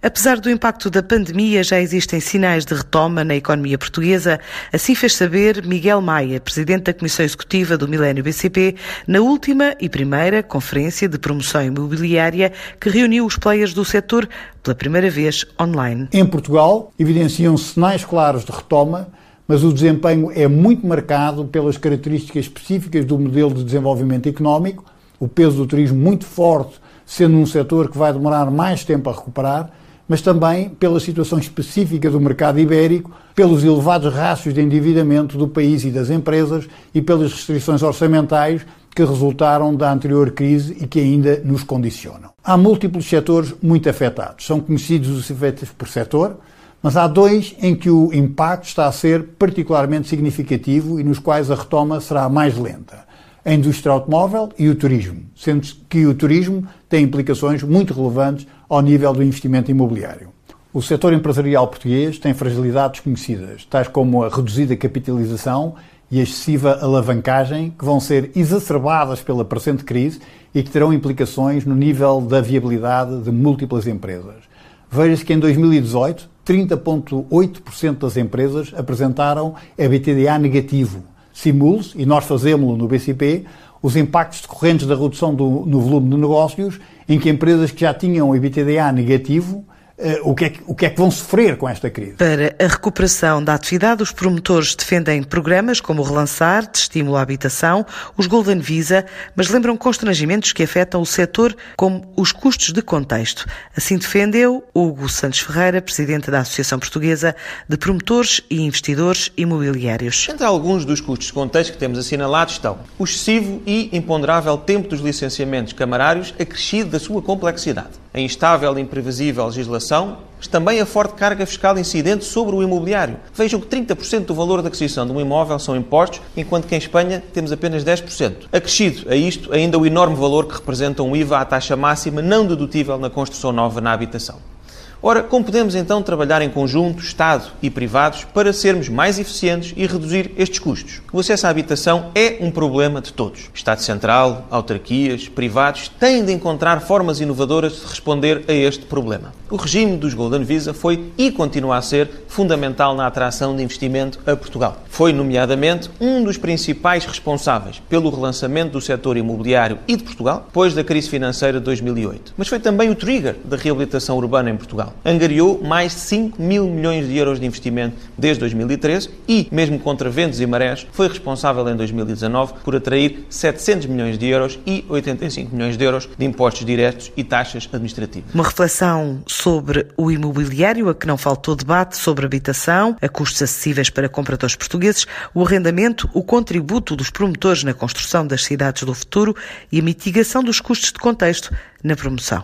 Apesar do impacto da pandemia, já existem sinais de retoma na economia portuguesa. Assim fez saber Miguel Maia, presidente da Comissão Executiva do Milênio BCP, na última e primeira Conferência de Promoção Imobiliária que reuniu os players do setor pela primeira vez online. Em Portugal, evidenciam sinais claros de retoma, mas o desempenho é muito marcado pelas características específicas do modelo de desenvolvimento económico, o peso do turismo muito forte, sendo um setor que vai demorar mais tempo a recuperar mas também pela situação específica do mercado ibérico, pelos elevados rácios de endividamento do país e das empresas e pelas restrições orçamentais que resultaram da anterior crise e que ainda nos condicionam. Há múltiplos setores muito afetados. São conhecidos os efeitos por setor, mas há dois em que o impacto está a ser particularmente significativo e nos quais a retoma será mais lenta a indústria automóvel e o turismo, sendo que o turismo tem implicações muito relevantes ao nível do investimento imobiliário. O setor empresarial português tem fragilidades conhecidas, tais como a reduzida capitalização e a excessiva alavancagem, que vão ser exacerbadas pela presente crise e que terão implicações no nível da viabilidade de múltiplas empresas. Veja-se que em 2018, 30,8% das empresas apresentaram EBITDA negativo, simule e nós fazemos-lo no BCP, os impactos decorrentes da redução do, no volume de negócios, em que empresas que já tinham EBITDA negativo o que, é que, o que é que vão sofrer com esta crise. Para a recuperação da atividade, os promotores defendem programas como o Relançar, de estímulo à habitação, os Golden Visa, mas lembram constrangimentos que afetam o setor, como os custos de contexto. Assim defendeu Hugo Santos Ferreira, presidente da Associação Portuguesa de Promotores e Investidores Imobiliários. Entre alguns dos custos de contexto que temos assinalados estão o excessivo e imponderável tempo dos licenciamentos camarários acrescido da sua complexidade, a instável e imprevisível legislação mas também a forte carga fiscal incidente sobre o imobiliário. Vejam que 30% do valor da aquisição de um imóvel são impostos, enquanto que em Espanha temos apenas 10%. Acrescido a isto ainda o enorme valor que representa um IVA à taxa máxima não dedutível na construção nova na habitação. Ora, como podemos então trabalhar em conjunto, Estado e privados, para sermos mais eficientes e reduzir estes custos? O acesso à habitação é um problema de todos. Estado Central, autarquias, privados têm de encontrar formas inovadoras de responder a este problema. O regime dos Golden Visa foi e continua a ser fundamental na atração de investimento a Portugal. Foi, nomeadamente, um dos principais responsáveis pelo relançamento do setor imobiliário e de Portugal depois da crise financeira de 2008. Mas foi também o trigger da reabilitação urbana em Portugal. Portugal. Angariou mais de 5 mil milhões de euros de investimento desde 2013 e, mesmo contra ventos e marés, foi responsável em 2019 por atrair 700 milhões de euros e 85 milhões de euros de impostos diretos e taxas administrativas. Uma reflexão sobre o imobiliário, a que não faltou debate sobre habitação, a custos acessíveis para compradores portugueses, o arrendamento, o contributo dos promotores na construção das cidades do futuro e a mitigação dos custos de contexto na promoção.